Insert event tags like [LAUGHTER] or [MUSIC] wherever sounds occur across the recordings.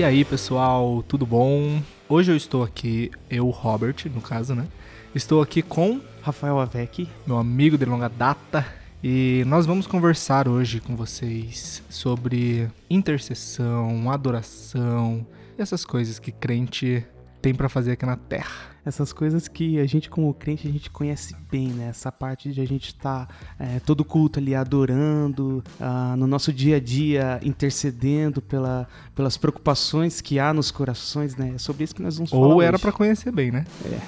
E aí, pessoal, tudo bom? Hoje eu estou aqui, eu, Robert, no caso, né? Estou aqui com Rafael Avec, meu amigo de longa data, e nós vamos conversar hoje com vocês sobre intercessão, adoração, essas coisas que crente tem para fazer aqui na Terra. Essas coisas que a gente, como crente, a gente conhece bem, né? Essa parte de a gente estar tá, é, todo culto ali adorando, ah, no nosso dia a dia intercedendo pela, pelas preocupações que há nos corações, né? É sobre isso que nós vamos Ou falar. Ou era para conhecer bem, né? É.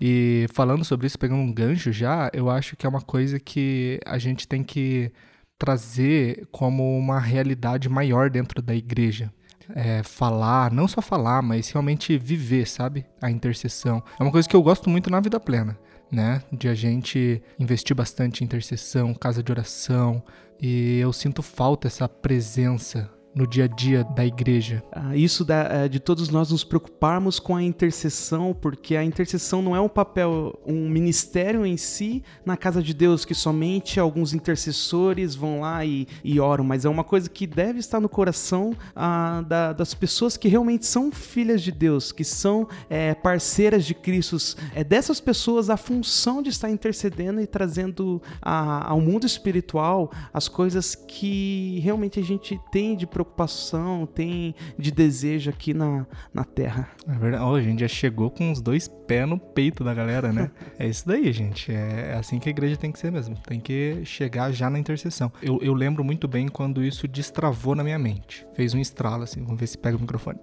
E falando sobre isso, pegando um gancho já, eu acho que é uma coisa que a gente tem que trazer como uma realidade maior dentro da igreja é, falar, não só falar, mas realmente viver, sabe? A intercessão. É uma coisa que eu gosto muito na vida plena, né? De a gente investir bastante em intercessão, casa de oração, e eu sinto falta essa presença no dia a dia da igreja. Ah, isso da, é, de todos nós nos preocuparmos com a intercessão, porque a intercessão não é um papel, um ministério em si na casa de Deus, que somente alguns intercessores vão lá e, e oram, mas é uma coisa que deve estar no coração ah, da, das pessoas que realmente são filhas de Deus, que são é, parceiras de Cristo. É dessas pessoas a função de estar intercedendo e trazendo a, ao mundo espiritual as coisas que realmente a gente tem de preocupação, tem de desejo aqui na, na Terra. É verdade. Oh, a gente já chegou com os dois pés no peito da galera, né? [LAUGHS] é isso daí, gente. É, é, assim que a igreja tem que ser mesmo. Tem que chegar já na intercessão. Eu, eu lembro muito bem quando isso destravou na minha mente. Fez um estralo, assim. Vamos ver se pega o microfone.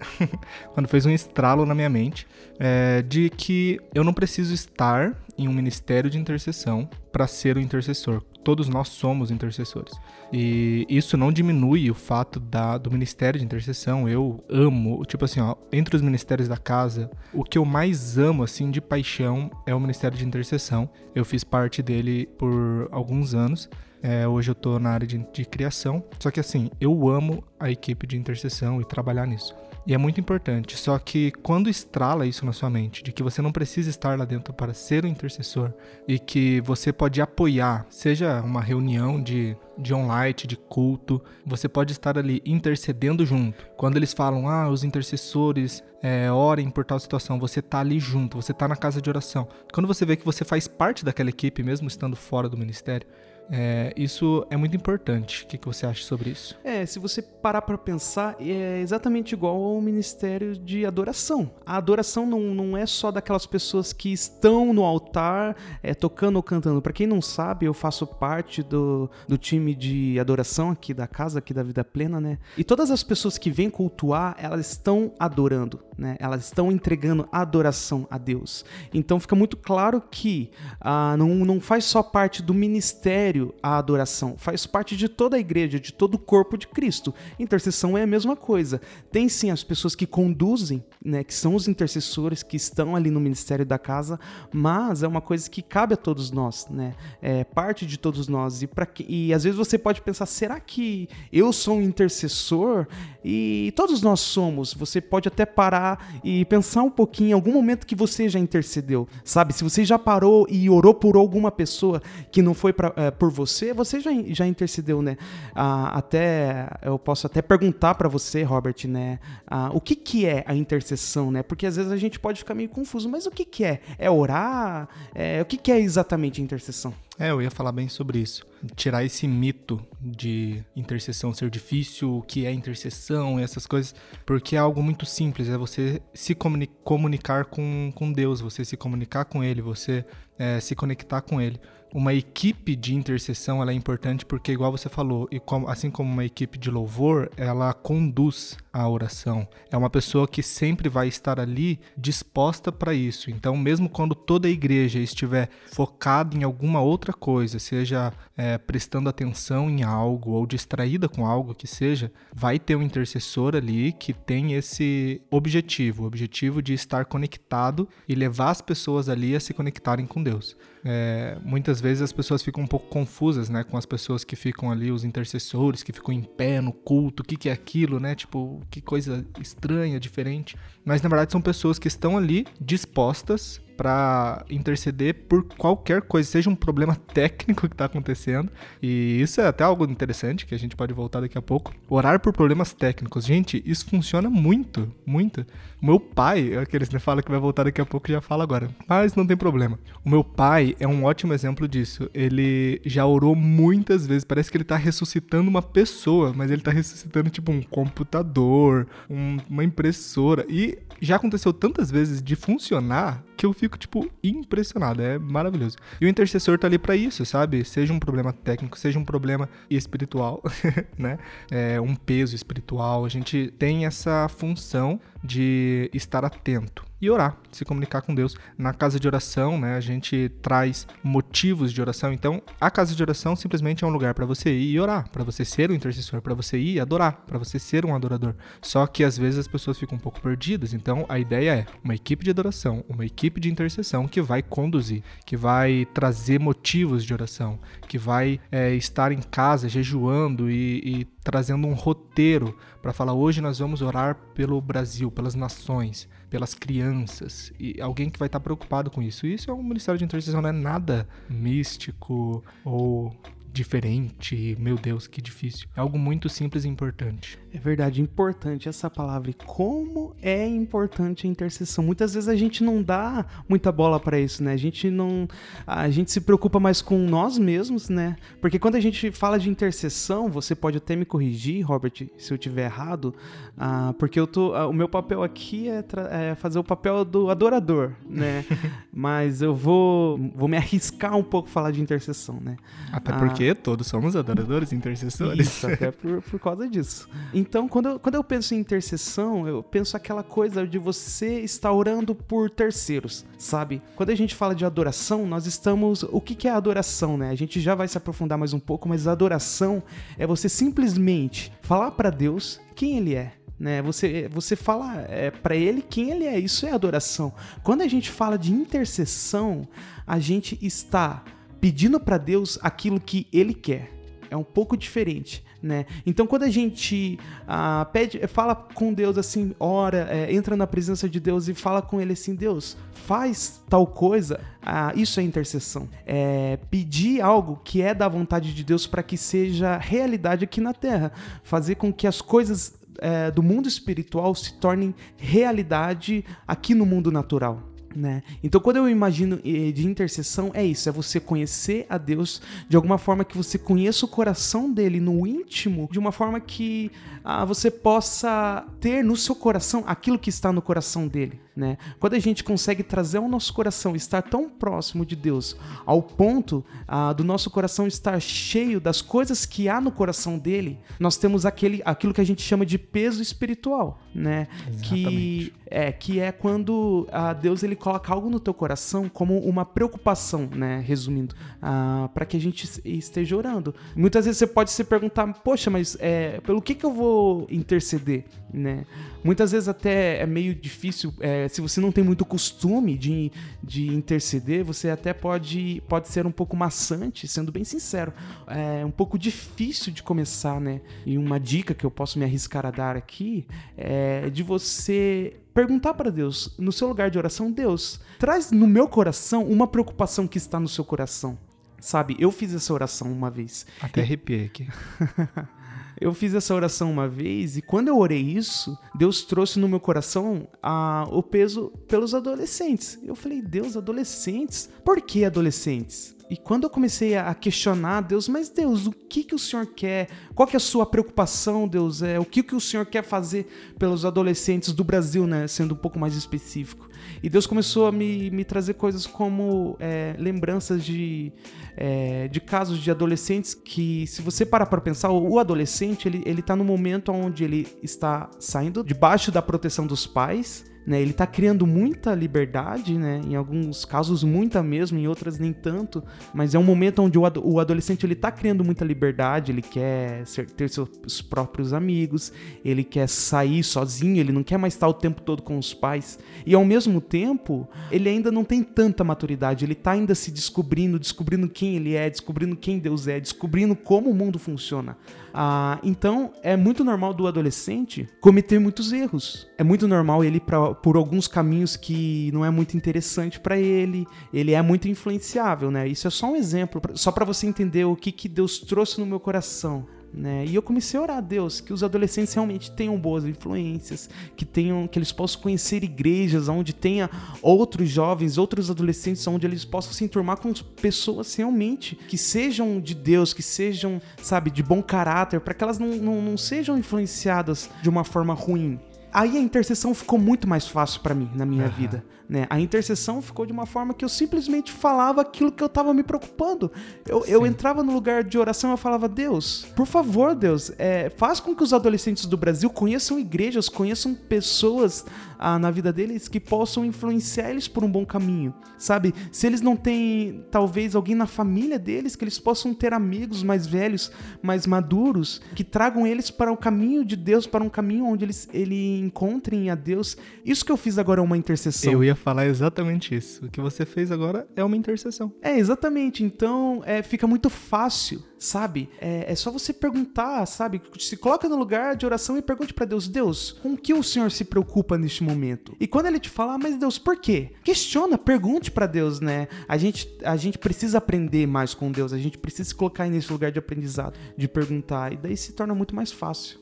[LAUGHS] quando fez um estralo na minha mente é, de que eu não preciso estar em um ministério de intercessão para ser o intercessor. Todos nós somos intercessores. E isso não diminui o fato da, do ministério de intercessão. Eu amo, tipo assim, ó, entre os ministérios da casa, o que eu mais amo, assim, de paixão é o ministério de intercessão. Eu fiz parte dele por alguns anos. É, hoje eu tô na área de, de criação. Só que assim, eu amo a equipe de intercessão e trabalhar nisso. E é muito importante. Só que quando estrala isso na sua mente, de que você não precisa estar lá dentro para ser um intercessor e que você pode apoiar, seja uma reunião de, de online, de culto, você pode estar ali intercedendo junto. Quando eles falam, ah, os intercessores é, orem por tal situação, você tá ali junto, você tá na casa de oração. Quando você vê que você faz parte daquela equipe, mesmo estando fora do ministério, é, isso é muito importante. O que, que você acha sobre isso? É, se você parar para pensar, é exatamente igual ao ministério de adoração. A adoração não, não é só daquelas pessoas que estão no altar é, tocando ou cantando. Para quem não sabe, eu faço parte do, do time de adoração aqui da casa, aqui da Vida Plena, né? E todas as pessoas que vêm cultuar, elas estão adorando, né? Elas estão entregando adoração a Deus. Então fica muito claro que ah, não, não faz só parte do ministério a adoração, faz parte de toda a igreja, de todo o corpo de Cristo. Intercessão é a mesma coisa. Tem sim as pessoas que conduzem, né, que são os intercessores que estão ali no ministério da casa, mas é uma coisa que cabe a todos nós, né? É parte de todos nós. E, pra que, e às vezes você pode pensar, será que eu sou um intercessor? E todos nós somos. Você pode até parar e pensar um pouquinho em algum momento que você já intercedeu, sabe? Se você já parou e orou por alguma pessoa que não foi pra, é, por você, você já, já intercedeu, né? Ah, até eu posso até perguntar para você, Robert, né? Ah, o que que é a intercessão, né? Porque às vezes a gente pode ficar meio confuso, mas o que que é? É orar? É, o que que é exatamente a intercessão? É, eu ia falar bem sobre isso. Tirar esse mito de intercessão ser difícil, o que é intercessão, essas coisas, porque é algo muito simples, é você se comuni comunicar com, com Deus, você se comunicar com Ele, você é, se conectar com Ele uma equipe de intercessão ela é importante porque, igual você falou, e como, assim como uma equipe de louvor, ela conduz a oração. É uma pessoa que sempre vai estar ali disposta para isso. Então, mesmo quando toda a igreja estiver focada em alguma outra coisa, seja é, prestando atenção em algo ou distraída com algo que seja, vai ter um intercessor ali que tem esse objetivo, o objetivo de estar conectado e levar as pessoas ali a se conectarem com Deus. É, muitas vezes as pessoas ficam um pouco confusas, né, com as pessoas que ficam ali, os intercessores que ficam em pé no culto, o que, que é aquilo, né, tipo, que coisa estranha, diferente. Mas na verdade são pessoas que estão ali dispostas para interceder por qualquer coisa, seja um problema [LAUGHS] técnico que está acontecendo. E isso é até algo interessante que a gente pode voltar daqui a pouco. Orar por problemas técnicos. Gente, isso funciona muito, muito. O meu pai, aqueles que fala que vai voltar daqui a pouco, já fala agora. Mas não tem problema. O meu pai é um ótimo exemplo disso. Ele já orou muitas vezes. Parece que ele tá ressuscitando uma pessoa, mas ele tá ressuscitando tipo um computador, um, uma impressora. E já aconteceu tantas vezes de funcionar que eu fico, tipo, impressionado. É maravilhoso. E o intercessor tá ali para isso, sabe? Seja um problema técnico, seja um problema espiritual, [LAUGHS] né? É, um peso espiritual. A gente tem essa função de estar atento e orar, se comunicar com Deus. Na casa de oração, né, a gente traz motivos de oração. Então, a casa de oração simplesmente é um lugar para você ir e orar, para você ser um intercessor, para você ir e adorar, para você ser um adorador. Só que às vezes as pessoas ficam um pouco perdidas. Então, a ideia é uma equipe de adoração, uma equipe de intercessão que vai conduzir, que vai trazer motivos de oração, que vai é, estar em casa jejuando e, e trazendo um roteiro para falar hoje nós vamos orar pelo Brasil, pelas nações, pelas crianças e alguém que vai estar preocupado com isso. Isso é um ministério de intercessão, não é nada místico ou diferente. Meu Deus, que difícil. É algo muito simples e importante. É verdade, importante essa palavra. E como é importante a intercessão. Muitas vezes a gente não dá muita bola para isso, né? A gente não. A gente se preocupa mais com nós mesmos, né? Porque quando a gente fala de intercessão, você pode até me corrigir, Robert, se eu tiver errado, ah, porque eu tô. Ah, o meu papel aqui é, é, fazer o papel do adorador, né? [LAUGHS] Mas eu vou, vou me arriscar um pouco falar de intercessão, né? Até porque porque todos somos adoradores intercessores. Isso, até por, por causa disso. Então, quando eu, quando eu penso em intercessão, eu penso aquela coisa de você estar orando por terceiros, sabe? Quando a gente fala de adoração, nós estamos. O que, que é adoração, né? A gente já vai se aprofundar mais um pouco, mas adoração é você simplesmente falar para Deus quem Ele é né? Você, você fala é, para ele quem ele é. Isso é adoração. Quando a gente fala de intercessão, a gente está pedindo para Deus aquilo que ele quer. É um pouco diferente, né? Então, quando a gente ah, pede, fala com Deus assim, ora, é, entra na presença de Deus e fala com Ele assim, Deus, faz tal coisa, ah, isso é intercessão. É pedir algo que é da vontade de Deus para que seja realidade aqui na Terra, fazer com que as coisas é, do mundo espiritual se tornem realidade aqui no mundo natural. Né? Então, quando eu imagino eh, de intercessão, é isso: é você conhecer a Deus de alguma forma que você conheça o coração dele no íntimo, de uma forma que ah, você possa ter no seu coração aquilo que está no coração dele. Né? Quando a gente consegue trazer ao nosso coração, estar tão próximo de Deus, ao ponto ah, do nosso coração estar cheio das coisas que há no coração dele, nós temos aquele, aquilo que a gente chama de peso espiritual, né? Que é que é quando ah, Deus ele coloca algo no teu coração como uma preocupação, né? Resumindo, ah, para que a gente esteja orando. Muitas vezes você pode se perguntar, poxa, mas é, pelo que que eu vou interceder, né? Muitas vezes até é meio difícil, é, se você não tem muito costume de, de interceder, você até pode, pode ser um pouco maçante, sendo bem sincero. É um pouco difícil de começar, né? E uma dica que eu posso me arriscar a dar aqui é de você perguntar para Deus, no seu lugar de oração, Deus, traz no meu coração uma preocupação que está no seu coração. Sabe, eu fiz essa oração uma vez. Até arrepiei aqui. [LAUGHS] Eu fiz essa oração uma vez e quando eu orei isso, Deus trouxe no meu coração a, o peso pelos adolescentes. Eu falei, Deus, adolescentes? Por que adolescentes? E quando eu comecei a questionar Deus, mas Deus, o que que o Senhor quer? Qual que é a sua preocupação, Deus? É, o que que o Senhor quer fazer pelos adolescentes do Brasil, né? Sendo um pouco mais específico. E Deus começou a me, me trazer coisas como é, lembranças de, é, de casos de adolescentes que, se você parar para pensar, o, adolescente ele, ele tá no momento onde ele está saindo debaixo da proteção dos pais, né? Ele está criando muita liberdade, né? Em alguns casos muita mesmo, em outras nem tanto, mas é um momento onde o adolescente ele está criando muita liberdade, ele quer ser, ter seus próprios amigos, ele quer sair sozinho, ele não quer mais estar o tempo todo com os pais. E ao mesmo tempo, ele ainda não tem tanta maturidade, ele está ainda se descobrindo, descobrindo quem ele é, descobrindo quem Deus é, descobrindo como o mundo funciona. Ah, então, é muito normal do adolescente cometer muitos erros. É muito normal ele pra, por alguns caminhos que não é muito interessante para ele. Ele é muito influenciável, né? Isso é só um exemplo, só para você entender o que, que Deus trouxe no meu coração. Né? E eu comecei a orar a Deus que os adolescentes realmente tenham boas influências, que tenham, que eles possam conhecer igrejas onde tenha outros jovens, outros adolescentes, onde eles possam se enturmar com pessoas realmente que sejam de Deus, que sejam, sabe, de bom caráter, para que elas não, não, não sejam influenciadas de uma forma ruim. Aí a intercessão ficou muito mais fácil para mim na minha uhum. vida. Né? A intercessão ficou de uma forma que eu simplesmente falava aquilo que eu estava me preocupando. Eu, eu, entrava no lugar de oração e eu falava, Deus, por favor, Deus, é, faz com que os adolescentes do Brasil conheçam igrejas, conheçam pessoas ah, na vida deles que possam influenciar eles por um bom caminho, sabe? Se eles não têm, talvez, alguém na família deles, que eles possam ter amigos mais velhos, mais maduros, que tragam eles para o caminho de Deus, para um caminho onde eles ele encontrem a Deus. Isso que eu fiz agora é uma intercessão. Eu ia falar exatamente isso. O que você fez agora é uma intercessão. É, exatamente. Então, é, fica muito fácil, sabe? É, é, só você perguntar, sabe? Se coloca no lugar de oração e pergunte para Deus: Deus, com que o Senhor se preocupa neste momento? E quando ele te falar, mas Deus, por quê? Questiona, pergunte para Deus, né? A gente, a gente precisa aprender mais com Deus, a gente precisa se colocar nesse lugar de aprendizado, de perguntar, e daí se torna muito mais fácil.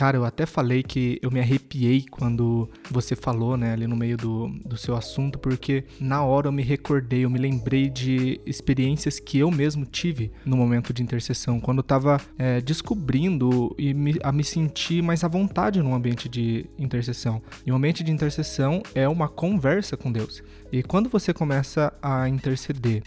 Cara, eu até falei que eu me arrepiei quando você falou, né, ali no meio do, do seu assunto, porque na hora eu me recordei, eu me lembrei de experiências que eu mesmo tive no momento de intercessão, quando eu tava é, descobrindo e me, a me sentir mais à vontade no ambiente de intercessão. E o ambiente de intercessão é uma conversa com Deus. E quando você começa a interceder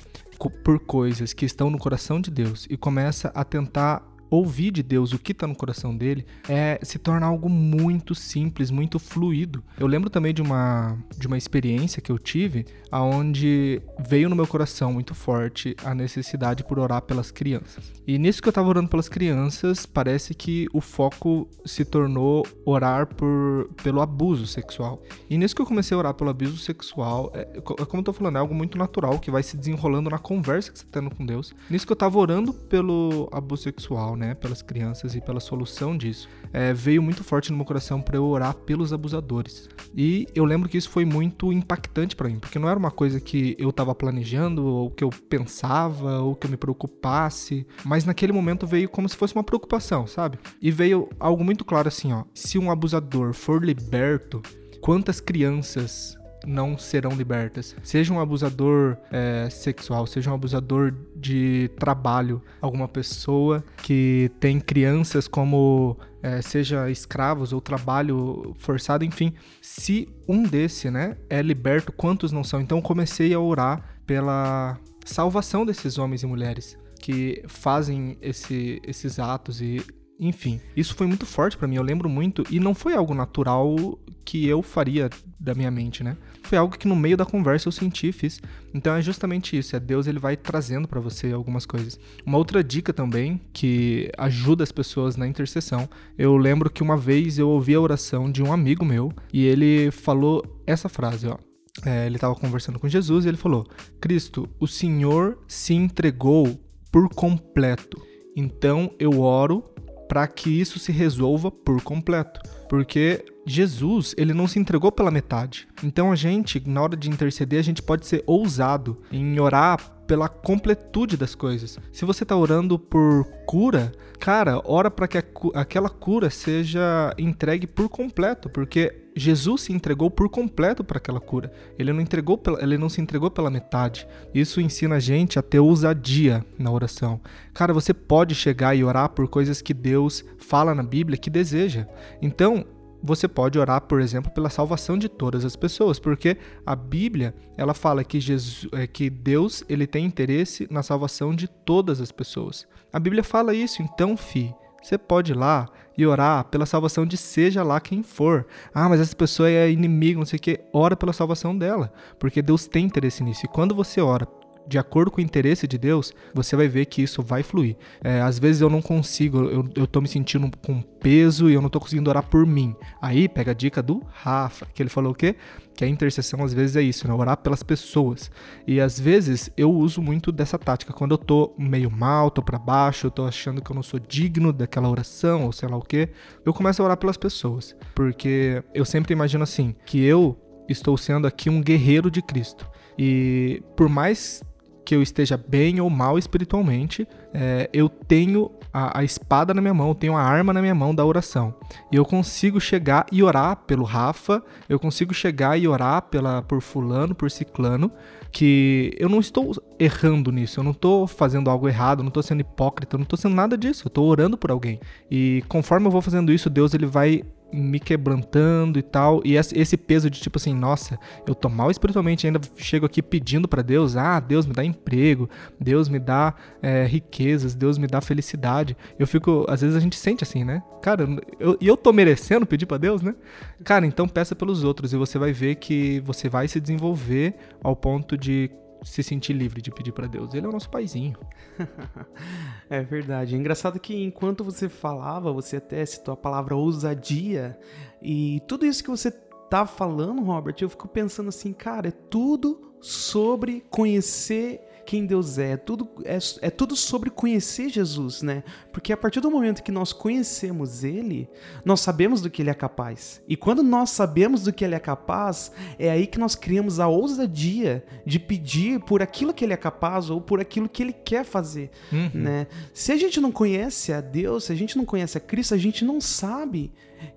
por coisas que estão no coração de Deus e começa a tentar ouvir de Deus o que está no coração dele é se torna algo muito simples, muito fluido. Eu lembro também de uma de uma experiência que eu tive aonde veio no meu coração muito forte a necessidade por orar pelas crianças. E nisso que eu estava orando pelas crianças, parece que o foco se tornou orar por pelo abuso sexual. E nisso que eu comecei a orar pelo abuso sexual, é, é como eu tô falando, é algo muito natural que vai se desenrolando na conversa que você está tendo com Deus. Nisso que eu estava orando pelo abuso sexual, né? Né, pelas crianças e pela solução disso, é, veio muito forte no meu coração para eu orar pelos abusadores. E eu lembro que isso foi muito impactante para mim, porque não era uma coisa que eu estava planejando, ou que eu pensava, ou que eu me preocupasse, mas naquele momento veio como se fosse uma preocupação, sabe? E veio algo muito claro assim, ó, se um abusador for liberto, quantas crianças não serão libertas. Seja um abusador é, sexual, seja um abusador de trabalho, alguma pessoa que tem crianças como é, seja escravos ou trabalho forçado, enfim, se um desse, né, é liberto, quantos não são? Então comecei a orar pela salvação desses homens e mulheres que fazem esse, esses atos e enfim, isso foi muito forte para mim, eu lembro muito, e não foi algo natural que eu faria da minha mente, né? Foi algo que no meio da conversa eu senti e fiz. Então é justamente isso, é Deus ele vai trazendo para você algumas coisas. Uma outra dica também que ajuda as pessoas na intercessão. Eu lembro que uma vez eu ouvi a oração de um amigo meu e ele falou essa frase, ó. É, ele estava conversando com Jesus e ele falou: Cristo, o Senhor se entregou por completo. Então eu oro para que isso se resolva por completo. Porque Jesus, ele não se entregou pela metade. Então a gente, na hora de interceder, a gente pode ser ousado em orar pela completude das coisas. Se você está orando por cura, cara, ora para que aquela cura seja entregue por completo, porque Jesus se entregou por completo para aquela cura. Ele não entregou, ele não se entregou pela metade. Isso ensina a gente a ter ousadia na oração. Cara, você pode chegar e orar por coisas que Deus fala na Bíblia que deseja. Então, você pode orar, por exemplo, pela salvação de todas as pessoas, porque a Bíblia ela fala que Jesus, é, que Deus ele tem interesse na salvação de todas as pessoas. A Bíblia fala isso, então, fi, você pode ir lá e orar pela salvação de seja lá quem for. Ah, mas essa pessoa é inimigo, não sei o que. Ora pela salvação dela, porque Deus tem interesse nisso. E quando você ora de acordo com o interesse de Deus, você vai ver que isso vai fluir. É, às vezes eu não consigo, eu, eu tô me sentindo com peso e eu não tô conseguindo orar por mim. Aí pega a dica do Rafa, que ele falou o quê? Que a intercessão às vezes é isso, né? Orar pelas pessoas. E às vezes eu uso muito dessa tática. Quando eu tô meio mal, tô para baixo, eu tô achando que eu não sou digno daquela oração, ou sei lá o quê, eu começo a orar pelas pessoas. Porque eu sempre imagino assim, que eu estou sendo aqui um guerreiro de Cristo. E por mais que eu esteja bem ou mal espiritualmente, é, eu tenho a, a, espada na minha mão, eu tenho a arma na minha mão da oração. E eu consigo chegar e orar pelo Rafa, eu consigo chegar e orar pela, por fulano, por ciclano, que eu não estou errando nisso, eu não estou fazendo algo errado, eu não estou sendo hipócrita, eu não estou sendo nada disso, eu estou orando por alguém. E conforme eu vou fazendo isso, Deus ele vai me quebrantando e tal. E esse peso de tipo assim, nossa, eu tô mal espiritualmente, ainda chego aqui pedindo para Deus, ah, Deus me dá emprego, Deus me dá é, riquezas, Deus me dá felicidade. Eu fico, às vezes a gente sente assim, né? Cara, eu, e eu tô merecendo pedir para Deus, né? Cara, então peça pelos outros e você vai ver que você vai se desenvolver ao ponto de se sentir livre de pedir para Deus. Ele é o nosso paizinho. [LAUGHS] é verdade. É engraçado que enquanto você falava, você até citou a palavra ousadia e tudo isso que você tá falando, Robert, eu fico pensando assim, cara, é tudo sobre conhecer quem Deus é. Tudo é, é tudo sobre conhecer Jesus, né? Porque a partir do momento que nós conhecemos Ele, nós sabemos do que Ele é capaz. E quando nós sabemos do que Ele é capaz, é aí que nós criamos a ousadia de pedir por aquilo que Ele é capaz ou por aquilo que Ele quer fazer, uhum. né? Se a gente não conhece a Deus, se a gente não conhece a Cristo, a gente não sabe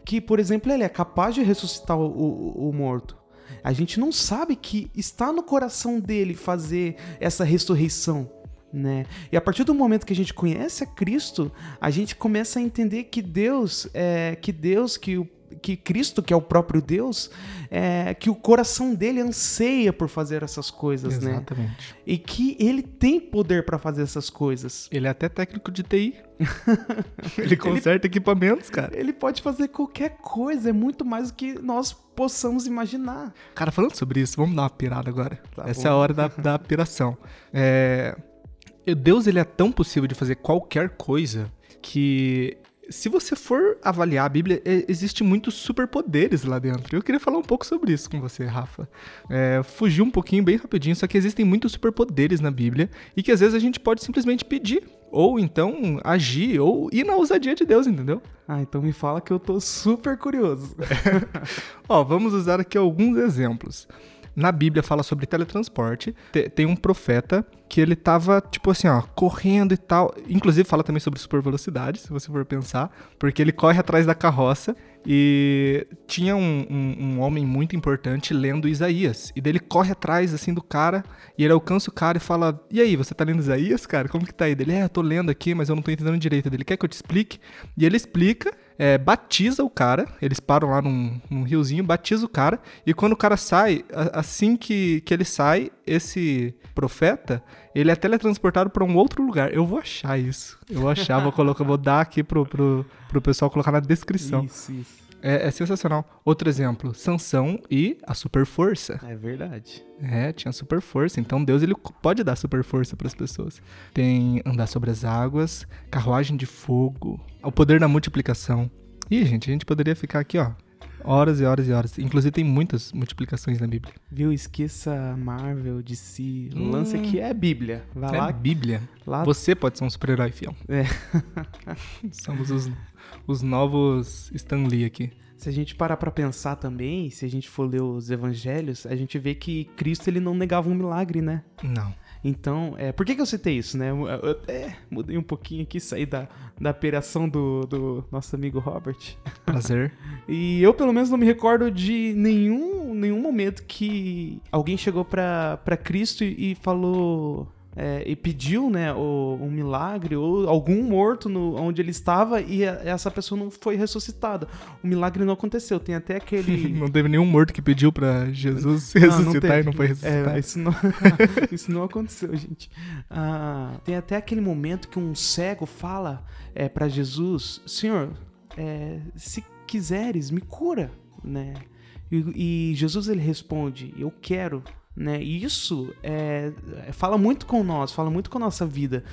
que, por exemplo, Ele é capaz de ressuscitar o, o, o morto. A gente não sabe que está no coração dele fazer essa ressurreição. Né? E a partir do momento que a gente conhece a Cristo, a gente começa a entender que Deus, é, que Deus, que o que Cristo, que é o próprio Deus, é, que o coração dele anseia por fazer essas coisas, né? Exatamente. né? E que ele tem poder para fazer essas coisas. Ele é até técnico de TI. [LAUGHS] ele conserta ele, equipamentos, cara. Ele pode fazer qualquer coisa, é muito mais do que nós possamos imaginar. Cara, falando sobre isso, vamos dar uma pirada agora. Tá Essa bom. é a hora da, da piração. É... Deus ele é tão possível de fazer qualquer coisa que se você for avaliar a Bíblia, é, existe muitos superpoderes lá dentro. Eu queria falar um pouco sobre isso com você, Rafa. É, fugir um pouquinho bem rapidinho, só que existem muitos superpoderes na Bíblia e que às vezes a gente pode simplesmente pedir. Ou então agir, ou ir na ousadia de Deus, entendeu? Ah, então me fala que eu tô super curioso. [LAUGHS] Ó, vamos usar aqui alguns exemplos na Bíblia fala sobre teletransporte. Tem um profeta que ele tava, tipo assim, ó, correndo e tal. Inclusive fala também sobre super velocidade, se você for pensar. Porque ele corre atrás da carroça e tinha um, um, um, homem muito importante lendo Isaías. E daí ele corre atrás, assim, do cara. E ele alcança o cara e fala: E aí, você tá lendo Isaías, cara? Como que tá aí? Ele, é, eu tô lendo aqui, mas eu não tô entendendo direito. Ele quer que eu te explique? E ele explica é, batiza o cara, eles param lá num, num, riozinho, batiza o cara, e quando o cara sai, assim que, que ele sai, esse profeta, ele é teletransportado para um outro lugar. Eu vou achar isso. Eu vou achar, vou colocar, vou dar aqui pro, pro, pro pessoal colocar na descrição. Isso, isso. É, é, sensacional. Outro exemplo, Sansão e a super força. É verdade. É, tinha super força. Então Deus ele pode dar super força para as pessoas. Tem andar sobre as águas, carruagem de fogo, o poder da multiplicação. Ih, gente, a gente poderia ficar aqui, ó, horas e horas e horas. Inclusive tem muitas multiplicações na Bíblia. Viu? Esqueça Marvel, DC. O hum, lance aqui é Bíblia. Vai é lá. Bíblia. Lá... Você pode ser um super-herói fiel. É. [LAUGHS] Somos os os novos Stan Lee aqui. Se a gente parar para pensar também, se a gente for ler os evangelhos, a gente vê que Cristo ele não negava um milagre, né? Não. Então, é, por que, que eu citei isso, né? Eu, eu até mudei um pouquinho aqui, saí da, da operação do, do nosso amigo Robert. Prazer. [LAUGHS] e eu, pelo menos, não me recordo de nenhum, nenhum momento que alguém chegou para Cristo e, e falou: é, e pediu né, o, um milagre ou algum morto no, onde ele estava e a, essa pessoa não foi ressuscitada. O milagre não aconteceu. Tem até aquele. [LAUGHS] não teve nenhum morto que pediu para Jesus ressuscitar não, e não foi ressuscitado. É, isso, não, [LAUGHS] isso não aconteceu, gente. Ah, tem até aquele momento que um cego fala é, para Jesus: Senhor, é, se quiseres, me cura. Né? E, e Jesus ele responde: Eu quero né? E isso é, fala muito com nós, fala muito com a nossa vida.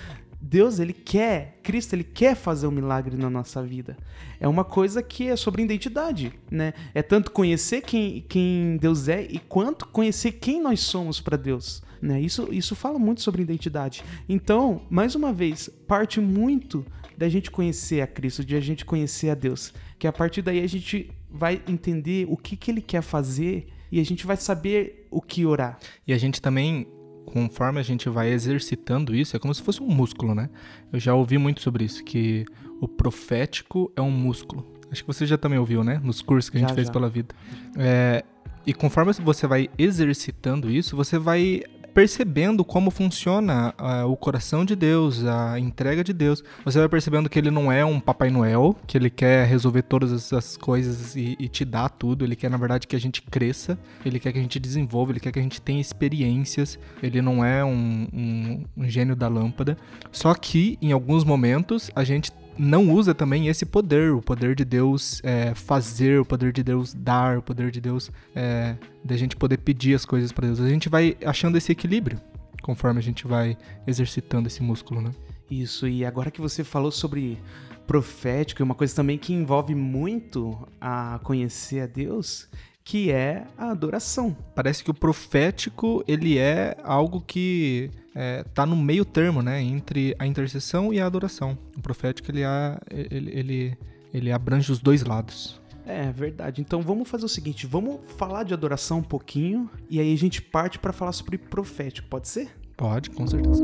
Deus, ele quer, Cristo, ele quer fazer um milagre na nossa vida. É uma coisa que é sobre identidade, né? É tanto conhecer quem, quem Deus é e quanto conhecer quem nós somos para Deus, né? Isso, isso fala muito sobre identidade. Então, mais uma vez, parte muito da gente conhecer a Cristo, de a gente conhecer a Deus, que a partir daí a gente vai entender o que, que ele quer fazer e a gente vai saber o que orar. E a gente também conforme a gente vai exercitando isso, é como se fosse um músculo, né? Eu já ouvi muito sobre isso, que o profético é um músculo. Acho que você já também ouviu, né? Nos cursos que a gente já, fez já. pela vida. É, e conforme você vai exercitando isso, você vai percebendo como funciona uh, o coração de Deus, a entrega de Deus. Você vai percebendo que ele não é um Papai Noel, que ele quer resolver todas essas coisas e, e, te dar tudo. Ele quer, na verdade, que a gente cresça, ele quer que a gente desenvolva, ele quer que a gente tenha experiências. Ele não é um, um, um gênio da lâmpada. Só que, em alguns momentos, a gente não usa também esse poder, o poder de Deus é, fazer, o poder de Deus dar, o poder de Deus é, de a gente poder pedir as coisas para Deus. A gente vai achando esse equilíbrio conforme a gente vai exercitando esse músculo, né? Isso, e agora que você falou sobre profético, é uma coisa também que envolve muito a conhecer a Deus, que é a adoração. Parece que o profético, ele é algo que é, tá no meio termo, né, entre a intercessão e a adoração. O profético, ele, ele, ele, ele abrange os dois lados. É verdade. Então vamos fazer o seguinte, vamos falar de adoração um pouquinho e aí a gente parte para falar sobre profético, pode ser? Pode, com certeza.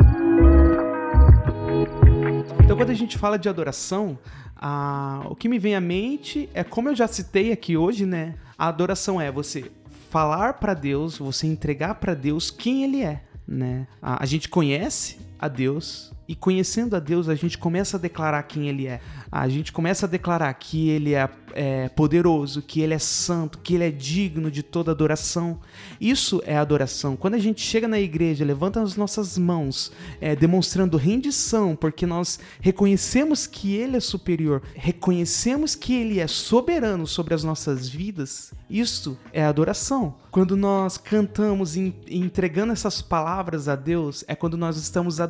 Então quando a gente fala de adoração, a... o que me vem à mente é como eu já citei aqui hoje, né? A adoração é você falar para Deus, você entregar para Deus quem ele é, né? A, a gente conhece a Deus e conhecendo a Deus a gente começa a declarar quem ele é a gente começa a declarar que ele é, é, poderoso, que ele é santo, que ele é digno de toda adoração. Isso é adoração. Quando a gente chega na igreja, levanta as nossas mãos, é, demonstrando rendição, porque nós reconhecemos que ele é superior, reconhecemos que ele é soberano sobre as nossas vidas, isso é adoração. Quando nós cantamos e entregando essas palavras a Deus, é quando nós estamos adorando.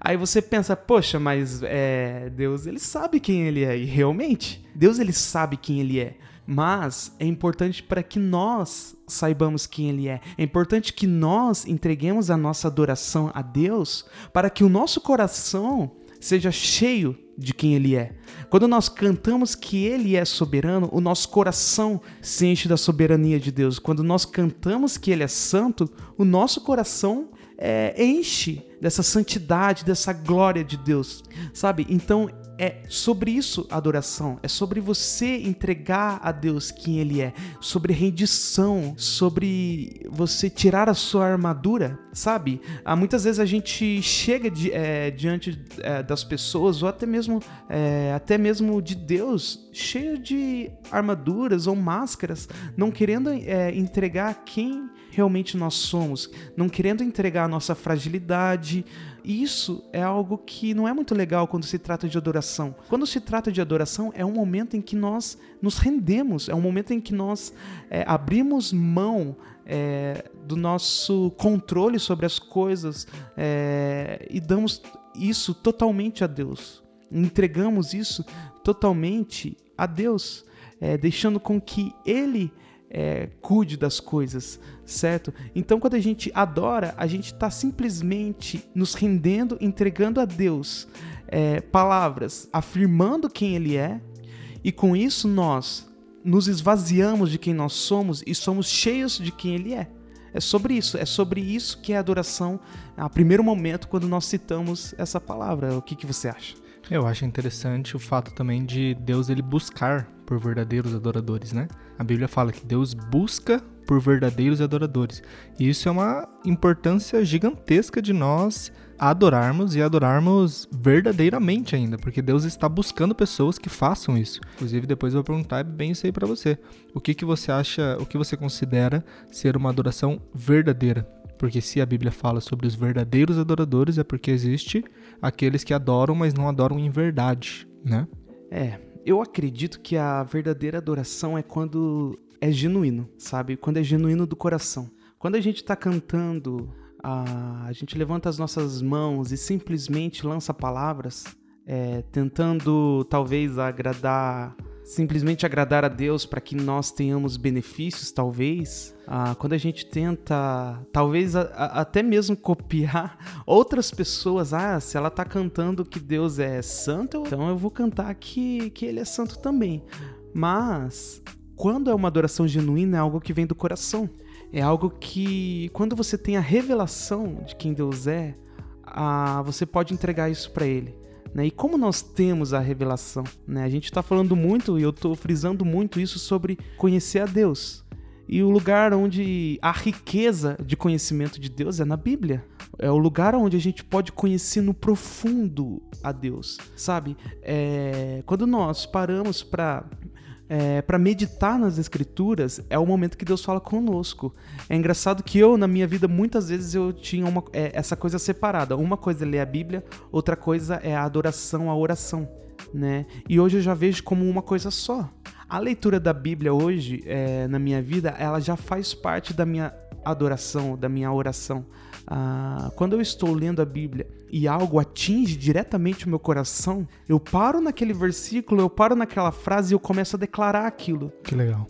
Aí você pensa, poxa, mas é, Deus, ele sabe quem ele é. E realmente, Deus ele sabe quem ele é. Mas é importante para que nós saibamos quem Ele é. É importante que nós entreguemos a nossa adoração a Deus para que o nosso coração seja cheio de quem Ele é. Quando nós cantamos que Ele é soberano, o nosso coração se enche da soberania de Deus. Quando nós cantamos que Ele é santo, o nosso coração é, enche dessa santidade, dessa glória de Deus, sabe? Então é sobre isso a adoração, é sobre você entregar a Deus quem Ele é, sobre rendição, sobre você tirar a sua armadura, sabe? Há muitas vezes a gente chega de, é, diante é, das pessoas ou até mesmo é, até mesmo de Deus cheio de armaduras ou máscaras, não querendo é, entregar quem realmente nós somos, não querendo entregar a nossa fragilidade. Isso é algo que não é muito legal quando se trata de adoração. Quando se trata de adoração, é um momento em que nós nos rendemos, é um momento em que nós é, abrimos mão é, do nosso controle sobre as coisas é, e damos isso totalmente a Deus. Entregamos isso totalmente a Deus, deixando com que Ele é, cuide das coisas, certo? Então, quando a gente adora, a gente está simplesmente nos rendendo, entregando a Deus é, palavras, afirmando quem Ele é, e com isso nós nos esvaziamos de quem nós somos e somos cheios de quem Ele é. É sobre isso, é sobre isso que é adoração, a primeiro momento quando nós citamos essa palavra. O que, que você acha? Eu acho interessante o fato também de Deus ele buscar por verdadeiros adoradores, né? A Bíblia fala que Deus busca por verdadeiros adoradores. E isso é uma importância gigantesca de nós adorarmos e adorarmos verdadeiramente ainda, porque Deus está buscando pessoas que façam isso. Inclusive, depois eu vou perguntar bem isso aí para você. O que que você acha, o que você considera ser uma adoração verdadeira? Porque se a Bíblia fala sobre os verdadeiros adoradores, é porque existe aqueles que adoram, mas não adoram em verdade, né? É, eu acredito que a verdadeira adoração é quando é genuíno, sabe? Quando é genuíno do coração. Quando a gente está cantando, a, a gente levanta as nossas mãos e simplesmente lança palavras, é, tentando talvez agradar simplesmente agradar a Deus para que nós tenhamos benefícios, talvez. Ah, quando a gente tenta, talvez a, a, até mesmo [LAUGHS] copiar outras pessoas. Ah, se ela tá cantando que Deus é santo, então eu vou cantar que, que Ele é santo também. Mas quando é uma adoração genuína, é algo que vem do coração. É algo que, quando você tem a revelação de quem Deus é, ah, você pode entregar isso para Ele. Né? E como nós temos a revelação? Né? A gente está falando muito, e eu estou frisando muito isso sobre conhecer a Deus. E o lugar onde a riqueza de conhecimento de Deus é na Bíblia. É o lugar onde a gente pode conhecer no profundo a Deus, sabe? É... Quando nós paramos para é, para meditar nas escrituras é o momento que Deus fala conosco. É engraçado que eu, na minha vida, muitas vezes eu tinha uma, é, essa coisa separada. Uma coisa é ler a Bíblia, outra coisa é a adoração, a oração. Né? E hoje eu já vejo como uma coisa só. A leitura da Bíblia hoje, é, na minha vida, ela já faz parte da minha adoração, da minha oração. Ah, quando eu estou lendo a Bíblia e algo atinge diretamente o meu coração, eu paro naquele versículo, eu paro naquela frase e eu começo a declarar aquilo. Que legal.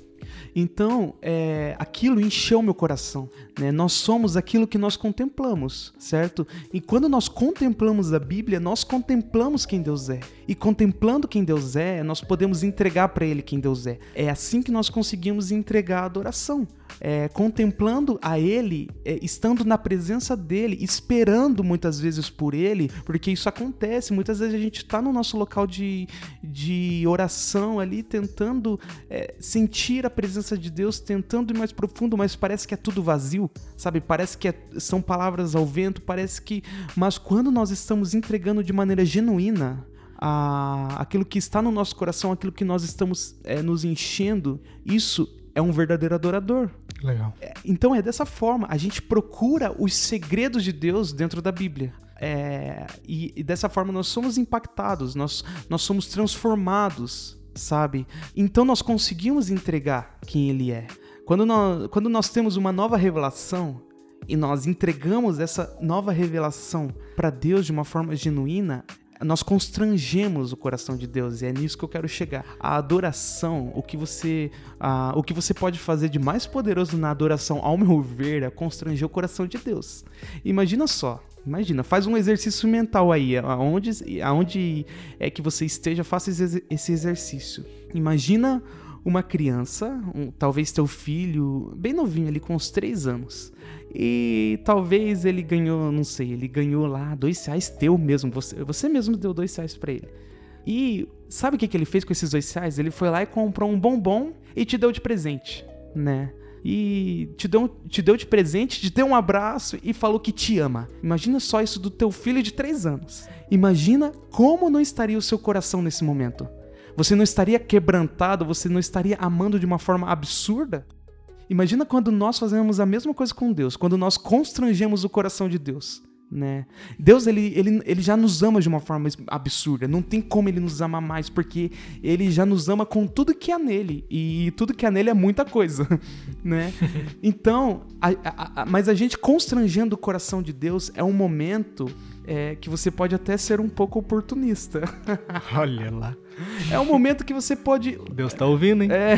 Então, é, aquilo encheu meu coração. Né? Nós somos aquilo que nós contemplamos, certo? E quando nós contemplamos a Bíblia, nós contemplamos quem Deus é. E contemplando quem Deus é, nós podemos entregar para Ele quem Deus é. É assim que nós conseguimos entregar a adoração é, contemplando a Ele, é, estando na presença dEle, esperando muitas vezes por Ele, porque isso acontece. Muitas vezes a gente está no nosso local de, de oração ali, tentando é, sentir a presença de Deus, tentando ir mais profundo, mas parece que é tudo vazio, sabe? Parece que é, são palavras ao vento, parece que. Mas quando nós estamos entregando de maneira genuína, a, aquilo que está no nosso coração, aquilo que nós estamos é, nos enchendo, isso é um verdadeiro adorador. Legal. É, então é dessa forma, a gente procura os segredos de Deus dentro da Bíblia. É, e, e, dessa forma nós somos impactados, nós, nós somos transformados, sabe? Então nós conseguimos entregar quem Ele é. Quando nós, quando nós temos uma nova revelação e nós entregamos essa nova revelação para Deus de uma forma genuína, nós constrangemos o coração de Deus e é nisso que eu quero chegar. A adoração, o que você, o que você pode fazer de mais poderoso na adoração, ao meu ver, é constranger o coração de Deus. Imagina só, Imagina, faz um exercício mental aí, aonde, aonde é que você esteja, faça esse exercício. Imagina uma criança, um, talvez teu filho, bem novinho ali, com uns 3 anos. E talvez ele ganhou, não sei, ele ganhou lá dois reais teu mesmo. Você, você mesmo deu dois reais pra ele. E sabe o que, que ele fez com esses dois reais? Ele foi lá e comprou um bombom e te deu de presente, né? E te deu, te deu de presente, te deu um abraço e falou que te ama. Imagina só isso do teu filho de três anos. Imagina como não estaria o seu coração nesse momento. Você não estaria quebrantado, você não estaria amando de uma forma absurda? Imagina quando nós fazemos a mesma coisa com Deus, quando nós constrangemos o coração de Deus. Né? Deus ele, ele, ele já nos ama de uma forma absurda, não tem como ele nos amar mais, porque ele já nos ama com tudo que há nele, e tudo que há nele é muita coisa, [LAUGHS] né? Então, a, a, a, mas a gente constrangendo o coração de Deus é um momento é, que você pode até ser um pouco oportunista. [LAUGHS] Olha lá. É um momento que você pode. Deus tá ouvindo, hein? É.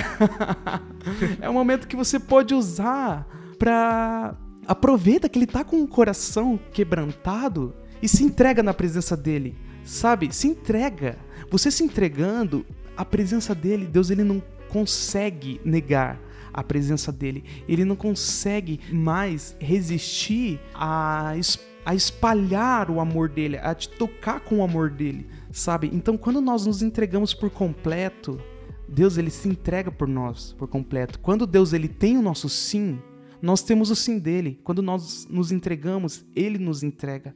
[LAUGHS] é um momento que você pode usar pra. Aproveita que ele tá com o coração quebrantado e se entrega na presença dele. Sabe? Se entrega. Você se entregando, a presença dele, Deus ele não consegue negar a presença dele. Ele não consegue mais resistir a, a espalhar o amor dele, a te tocar com o amor dele sabe? Então, quando nós nos entregamos por completo, Deus ele se entrega por nós por completo. Quando Deus ele tem o nosso sim, nós temos o sim dele. Quando nós nos entregamos, ele nos entrega.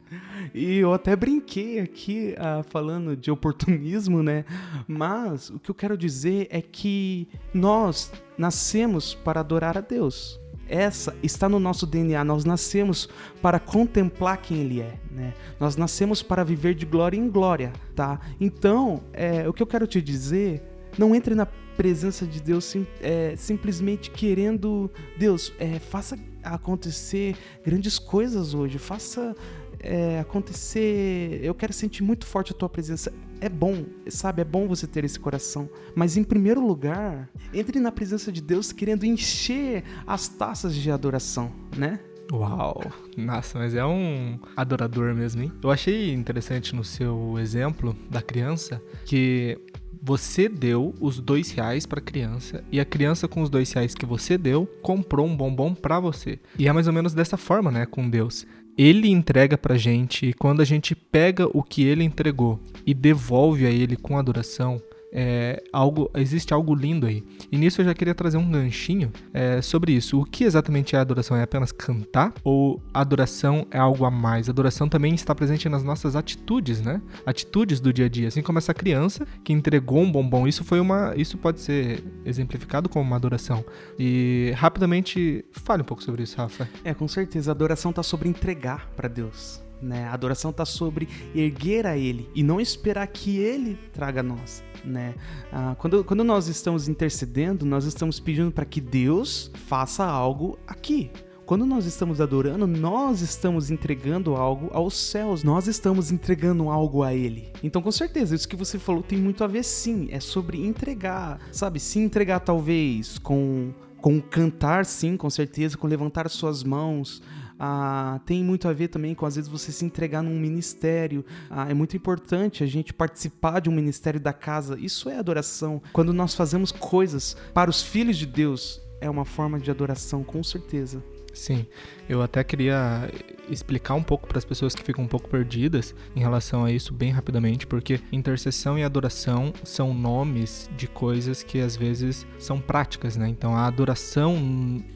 E eu até brinquei aqui uh, falando de oportunismo, né? Mas o que eu quero dizer é que nós nascemos para adorar a Deus. Essa está no nosso DNA. Nós nascemos para contemplar quem Ele é, né? Nós nascemos para viver de glória em glória, tá? Então, é, o que eu quero te dizer Não entre na presença de Deus sim, é, simplesmente querendo, Deus, é, faça acontecer grandes coisas hoje, faça é, acontecer. Eu quero sentir muito forte a tua presença. É bom, sabe? É bom você ter esse coração. Mas em primeiro lugar, entre na presença de Deus querendo encher as taças de adoração, né? Uau! Nossa, mas é um adorador mesmo, hein? Eu achei interessante no seu exemplo da criança que você deu os dois reais para a criança e a criança com os dois reais que você deu comprou um bombom para você. E é mais ou menos dessa forma, né, com Deus ele entrega pra gente e quando a gente pega o que ele entregou e devolve a ele com adoração, é, algo, existe algo lindo aí. E nisso eu já queria trazer um ganchinho é, sobre isso. O que exatamente é adoração? É apenas cantar? Ou adoração é algo a mais? Adoração também está presente nas nossas atitudes, né? Atitudes do dia a dia. Assim como essa criança que entregou um bombom. Isso foi uma. Isso pode ser exemplificado como uma adoração. E rapidamente fale um pouco sobre isso, Rafa. É, com certeza. A adoração está sobre entregar para Deus. Né? A adoração está sobre erguer a Ele e não esperar que Ele traga a nós né? Ah, quando, quando nós estamos intercedendo, nós estamos pedindo para que Deus faça algo aqui. Quando nós estamos adorando, nós estamos entregando algo aos céus, nós estamos entregando algo a Ele. Então, com certeza, isso que você falou tem muito a ver, sim. É sobre entregar, sabe? Se entregar, talvez, com, com cantar, sim, com certeza, com levantar suas mãos, ah, tem muito a ver também com às vezes você se entregar num ministério. Ah, é muito importante a gente participar de um ministério da casa. Isso é adoração. Quando nós fazemos coisas para os filhos de Deus, é uma forma de adoração, com certeza. Sim, eu até queria explicar um pouco para as pessoas que ficam um pouco perdidas em relação a isso bem rapidamente, porque intercessão e adoração são nomes de coisas que às vezes são práticas, né? Então a adoração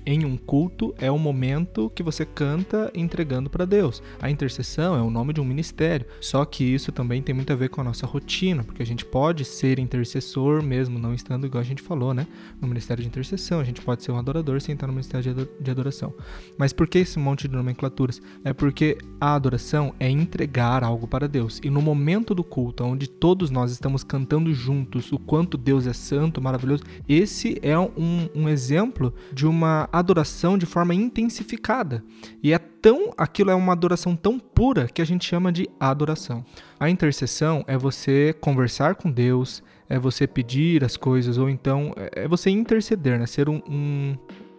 em um culto é o momento que você canta entregando para Deus. A intercessão é o nome de um ministério, só que isso também tem muito a ver com a nossa rotina, porque a gente pode ser intercessor mesmo não estando igual a gente falou, né? No ministério de intercessão, a gente pode ser um adorador sem estar no ministério de adoração. Mas por que esse monte de nomenclaturas? É porque a adoração é entregar algo para Deus. E no momento do culto, onde todos nós estamos cantando juntos o quanto Deus é santo, maravilhoso, esse é um, um exemplo de uma adoração de forma intensificada. E é tão, aquilo é uma adoração tão pura que a gente chama de adoração. A intercessão é você conversar com Deus, é você pedir as coisas, ou então é, é você interceder, né? Ser um, um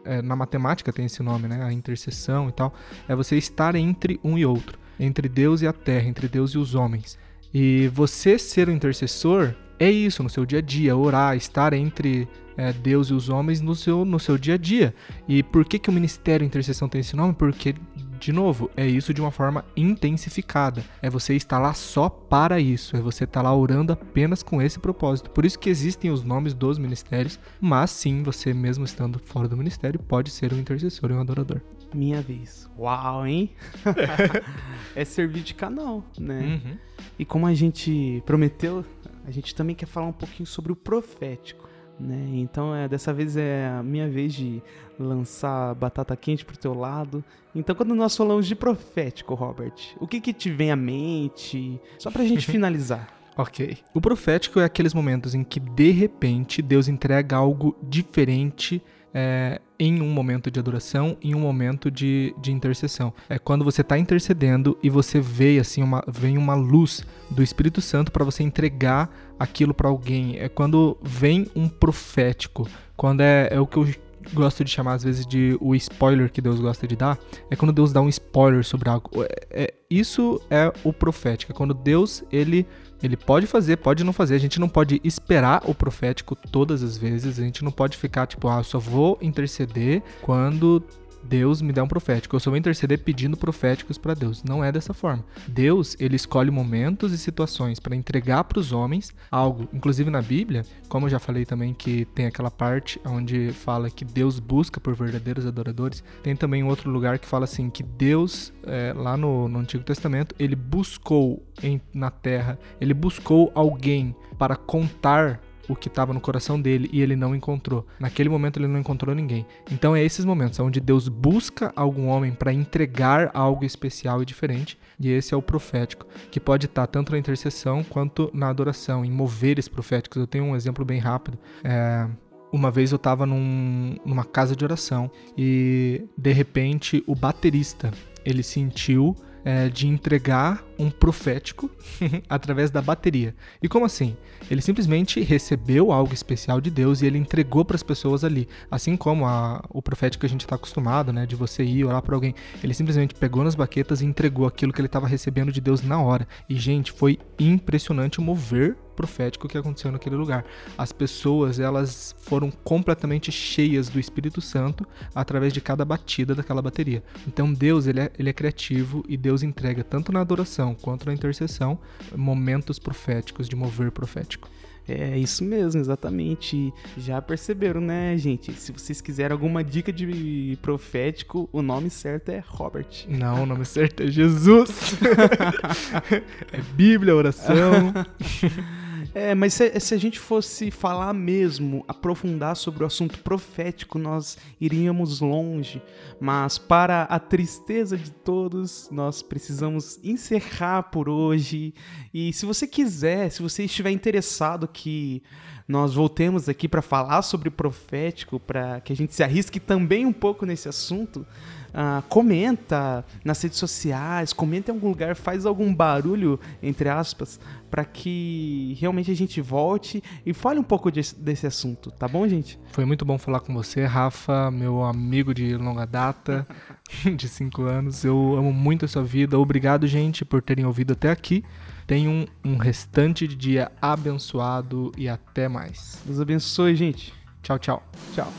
é, na matemática tem esse nome, né? A interseção e tal. É você estar entre um e outro, entre Deus e a terra, entre Deus e os homens. E você ser o intercessor é isso no seu dia a dia, orar, estar entre é, Deus e os homens no seu, no seu dia a dia. E por que, que o ministério intercessão tem esse nome? Porque de novo, é isso de uma forma intensificada. É você estar lá só para isso. É você estar lá orando apenas com esse propósito. Por isso que existem os nomes dos ministérios, mas sim, você mesmo estando fora do ministério pode ser um intercessor e um adorador. Minha vez. Uau, hein? [LAUGHS] é servir de canal, né? Uhum. E como a gente prometeu, a gente também quer falar um pouquinho sobre o profético. Né? Então, é, dessa vez é a minha vez de lançar batata quente pro teu lado. Então, quando nós falamos de profético, Robert, o que que te vem à mente? Só pra gente [LAUGHS] finalizar. Ok. O profético é aqueles momentos em que, de repente, Deus entrega algo diferente é, em um momento de adoração, em um momento de, de intercessão. É quando você está intercedendo e você vê assim uma, vem uma luz do Espírito Santo para você entregar aquilo para alguém. É quando vem um profético, quando é, é o que eu gosto de chamar às vezes de o spoiler que Deus gosta de dar, é quando Deus dá um spoiler sobre algo. É, é, isso é o profético, é quando Deus ele ele pode fazer, pode não fazer. A gente não pode esperar o profético todas as vezes. A gente não pode ficar tipo, ah, só vou interceder quando Deus me dá um profético. Eu só vou interceder pedindo proféticos para Deus. Não é dessa forma. Deus, ele escolhe momentos e situações para entregar para os homens algo. Inclusive na Bíblia, como eu já falei também que tem aquela parte onde fala que Deus busca por verdadeiros adoradores, tem também outro lugar que fala assim que Deus, é, lá no, no Antigo Testamento, ele buscou em, na terra, ele buscou alguém para contar o que estava no coração dele e ele não encontrou. Naquele momento ele não encontrou ninguém. Então é esses momentos onde Deus busca algum homem para entregar algo especial e diferente. E esse é o profético, que pode estar tá tanto na intercessão quanto na adoração, em moveres proféticos. Eu tenho um exemplo bem rápido. É, uma vez eu estava num, numa casa de oração e de repente o baterista ele sentiu é, de entregar um profético [LAUGHS] através da bateria. E como assim? Ele simplesmente recebeu algo especial de Deus e ele entregou para as pessoas ali. Assim como a, o profético que a gente está acostumado, né? De você ir orar para alguém. Ele simplesmente pegou nas baquetas e entregou aquilo que ele estava recebendo de Deus na hora. E, gente, foi impressionante o mover profético que aconteceu naquele lugar. As pessoas, elas foram completamente cheias do Espírito Santo através de cada batida daquela bateria. Então Deus, ele é, ele é criativo e Deus entrega tanto na adoração quanto na intercessão momentos proféticos de mover profético. É isso mesmo, exatamente. Já perceberam, né, gente? Se vocês quiserem alguma dica de profético, o nome certo é Robert. Não, o nome certo é Jesus. [LAUGHS] [LAUGHS] é Bíblia, oração. [LAUGHS] É, mas se, se, a gente fosse falar mesmo, aprofundar sobre o assunto profético, nós iríamos longe. Mas para a tristeza de todos, nós precisamos encerrar por hoje. E se você quiser, se você estiver interessado que nós voltemos aqui para falar sobre profético, para que a gente se arrisque também um pouco nesse assunto, Uh, comenta nas redes sociais, comenta em algum lugar, faz algum barulho, entre aspas, para que realmente a gente volte e fale um pouco desse, desse, assunto, tá bom, gente? Foi muito bom falar com você, Rafa, meu amigo de longa data, [LAUGHS] de cinco anos. Eu amo muito a sua vida. Obrigado, gente, por terem ouvido até aqui. Tenham um, um restante de dia abençoado e até mais. Deus abençoe, gente. Tchau, tchau. Tchau.